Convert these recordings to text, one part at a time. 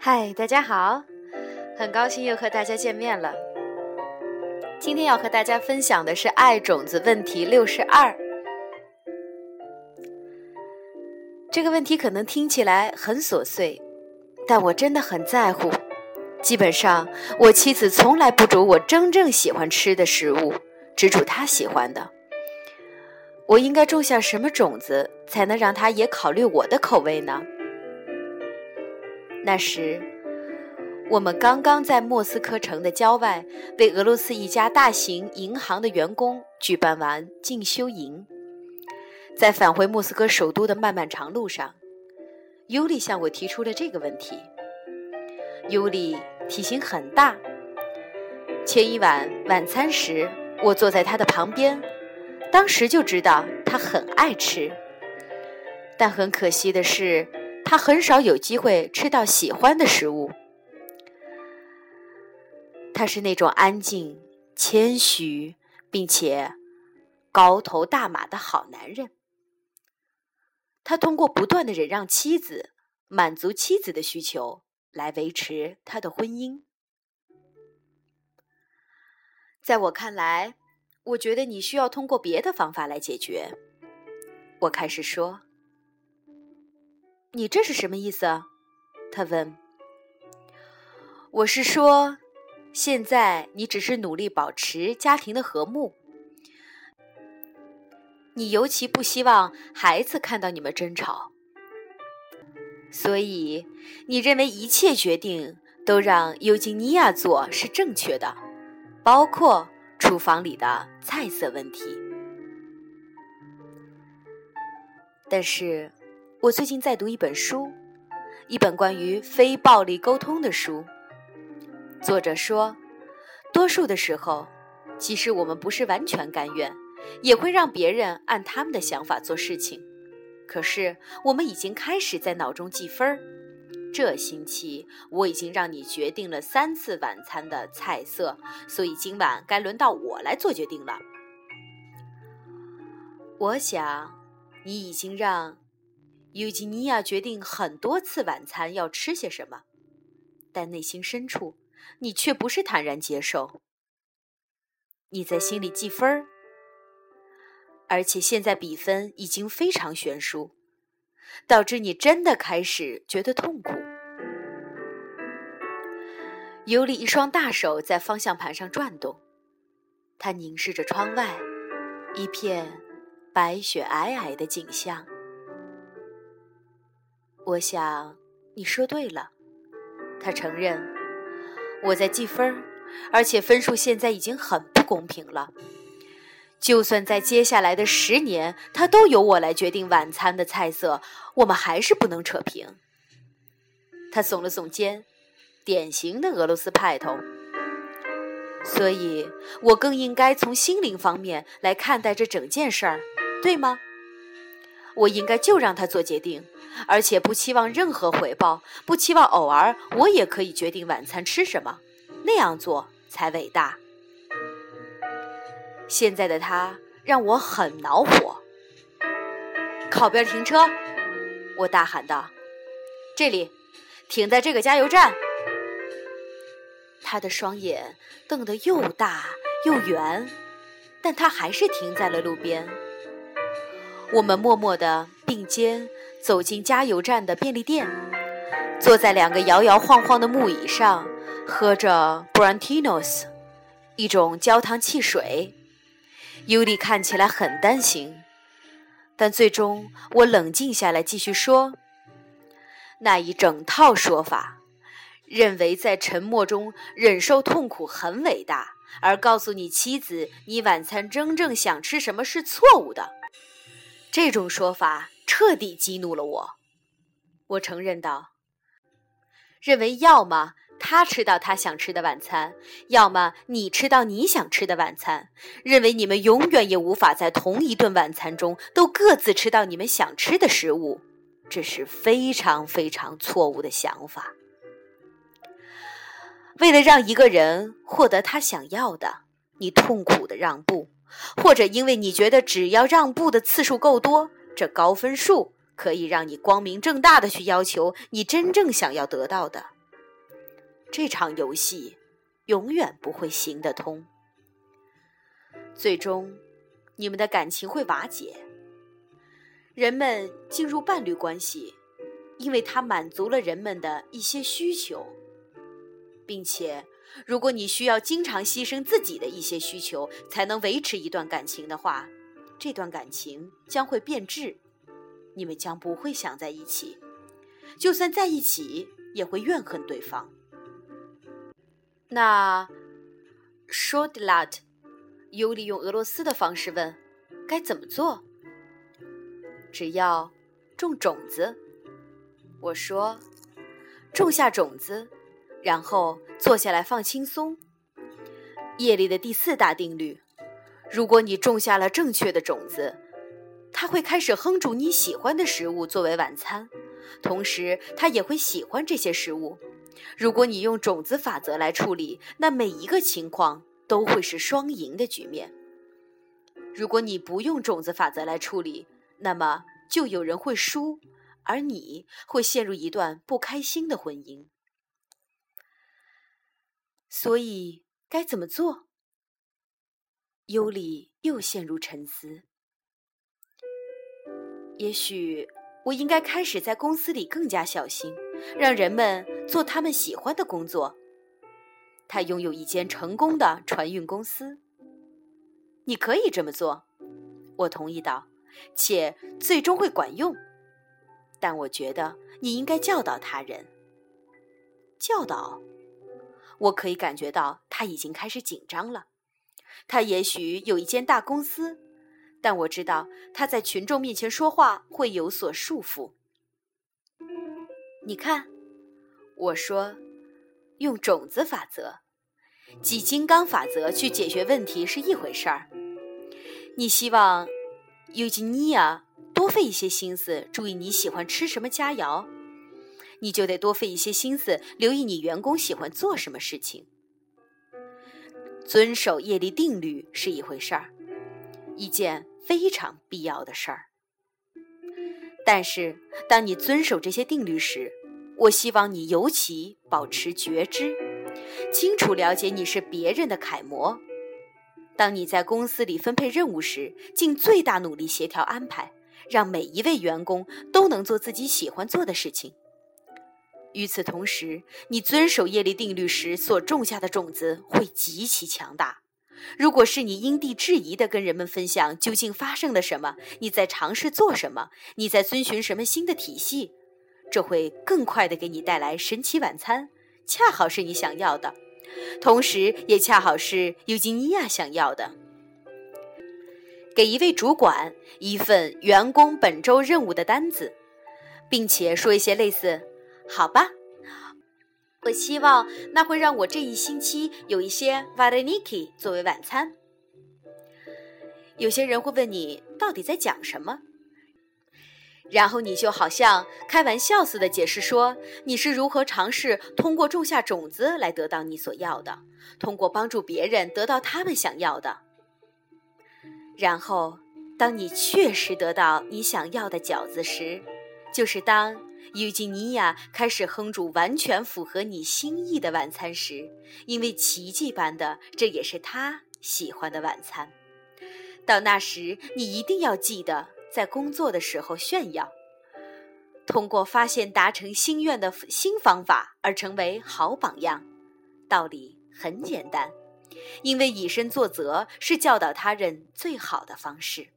嗨，大家好，很高兴又和大家见面了。今天要和大家分享的是爱种子问题六十二。这个问题可能听起来很琐碎，但我真的很在乎。基本上，我妻子从来不煮我真正喜欢吃的食物，只煮她喜欢的。我应该种下什么种子，才能让她也考虑我的口味呢？那时，我们刚刚在莫斯科城的郊外为俄罗斯一家大型银行的员工举办完进修营，在返回莫斯科首都的漫漫长路上，尤里向我提出了这个问题。尤里体型很大，前一晚晚餐时，我坐在他的旁边，当时就知道他很爱吃，但很可惜的是。他很少有机会吃到喜欢的食物。他是那种安静、谦虚，并且高头大马的好男人。他通过不断的忍让妻子，满足妻子的需求，来维持他的婚姻。在我看来，我觉得你需要通过别的方法来解决。我开始说。你这是什么意思？他问。我是说，现在你只是努力保持家庭的和睦，你尤其不希望孩子看到你们争吵，所以你认为一切决定都让尤金尼亚做是正确的，包括厨房里的菜色问题。但是。我最近在读一本书，一本关于非暴力沟通的书。作者说，多数的时候，即使我们不是完全甘愿，也会让别人按他们的想法做事情。可是，我们已经开始在脑中记分儿。这星期我已经让你决定了三次晚餐的菜色，所以今晚该轮到我来做决定了。我想，你已经让。尤吉尼亚决定很多次晚餐要吃些什么，但内心深处，你却不是坦然接受。你在心里记分儿，而且现在比分已经非常悬殊，导致你真的开始觉得痛苦。尤里一双大手在方向盘上转动，他凝视着窗外，一片白雪皑皑的景象。我想你说对了，他承认我在记分，而且分数现在已经很不公平了。就算在接下来的十年，他都由我来决定晚餐的菜色，我们还是不能扯平。他耸了耸肩，典型的俄罗斯派头。所以我更应该从心灵方面来看待这整件事儿，对吗？我应该就让他做决定。而且不期望任何回报，不期望偶尔我也可以决定晚餐吃什么，那样做才伟大。现在的他让我很恼火。靠边停车！我大喊道：“这里，停在这个加油站。”他的双眼瞪得又大又圆，但他还是停在了路边。我们默默地并肩。走进加油站的便利店，坐在两个摇摇晃晃的木椅上，喝着 Brantinos，一种焦糖汽水。尤里看起来很担心，但最终我冷静下来，继续说：“那一整套说法，认为在沉默中忍受痛苦很伟大，而告诉你妻子你晚餐真正想吃什么是错误的。这种说法。”彻底激怒了我，我承认道：“认为要么他吃到他想吃的晚餐，要么你吃到你想吃的晚餐。认为你们永远也无法在同一顿晚餐中都各自吃到你们想吃的食物，这是非常非常错误的想法。为了让一个人获得他想要的，你痛苦的让步，或者因为你觉得只要让步的次数够多。”这高分数可以让你光明正大的去要求你真正想要得到的，这场游戏永远不会行得通。最终，你们的感情会瓦解。人们进入伴侣关系，因为它满足了人们的一些需求，并且，如果你需要经常牺牲自己的一些需求才能维持一段感情的话，这段感情将会变质，你们将不会想在一起，就算在一起，也会怨恨对方。那 s h o r t l a t 尤里用俄罗斯的方式问：“该怎么做？”只要种种子，我说，种下种子，然后坐下来放轻松。夜里的第四大定律：如果你种下了正确的种子，它会开始哼煮你喜欢的食物作为晚餐，同时它也会喜欢这些食物。如果你用种子法则来处理，那每一个情况都会是双赢的局面。如果你不用种子法则来处理，那么就有人会输，而你会陷入一段不开心的婚姻。所以该怎么做？尤里又陷入沉思。也许我应该开始在公司里更加小心，让人们做他们喜欢的工作。他拥有一间成功的船运公司。你可以这么做，我同意道。且最终会管用，但我觉得你应该教导他人。教导，我可以感觉到他已经开始紧张了。他也许有一间大公司，但我知道他在群众面前说话会有所束缚。你看，我说，用种子法则、即金刚法则去解决问题是一回事儿。你希望。尤吉尼亚，多费一些心思注意你喜欢吃什么佳肴，你就得多费一些心思留意你员工喜欢做什么事情。遵守业力定律是一回事儿，一件非常必要的事儿。但是，当你遵守这些定律时，我希望你尤其保持觉知，清楚了解你是别人的楷模。当你在公司里分配任务时，尽最大努力协调安排，让每一位员工都能做自己喜欢做的事情。与此同时，你遵守业力定律时所种下的种子会极其强大。如果是你因地制宜地跟人们分享究竟发生了什么，你在尝试做什么，你在遵循什么新的体系，这会更快地给你带来神奇晚餐，恰好是你想要的。同时，也恰好是尤吉尼亚想要的。给一位主管一份员工本周任务的单子，并且说一些类似：“好吧，我希望那会让我这一星期有一些 vareniki 作为晚餐。”有些人会问你到底在讲什么？然后你就好像开玩笑似的解释说，你是如何尝试通过种下种子来得到你所要的，通过帮助别人得到他们想要的。然后，当你确实得到你想要的饺子时，就是当尤金尼亚开始烹煮完全符合你心意的晚餐时，因为奇迹般的，这也是他喜欢的晚餐。到那时，你一定要记得。在工作的时候炫耀，通过发现达成心愿的新方法而成为好榜样。道理很简单，因为以身作则是教导他人最好的方式。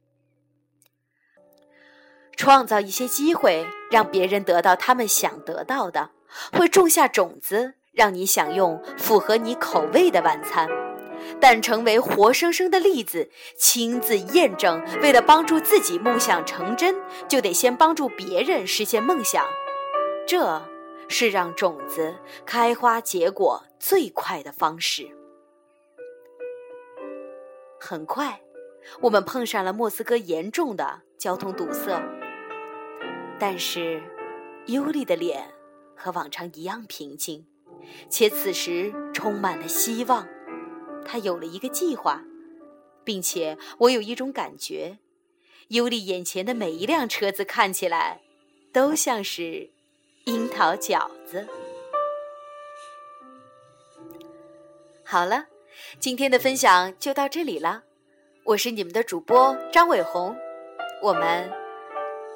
创造一些机会，让别人得到他们想得到的，会种下种子，让你享用符合你口味的晚餐。但成为活生生的例子，亲自验证，为了帮助自己梦想成真，就得先帮助别人实现梦想。这是让种子开花结果最快的方式。很快，我们碰上了莫斯科严重的交通堵塞，但是尤利的脸和往常一样平静，且此时充满了希望。他有了一个计划，并且我有一种感觉，尤里眼前的每一辆车子看起来都像是樱桃饺子。好了，今天的分享就到这里了。我是你们的主播张伟红，我们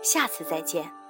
下次再见。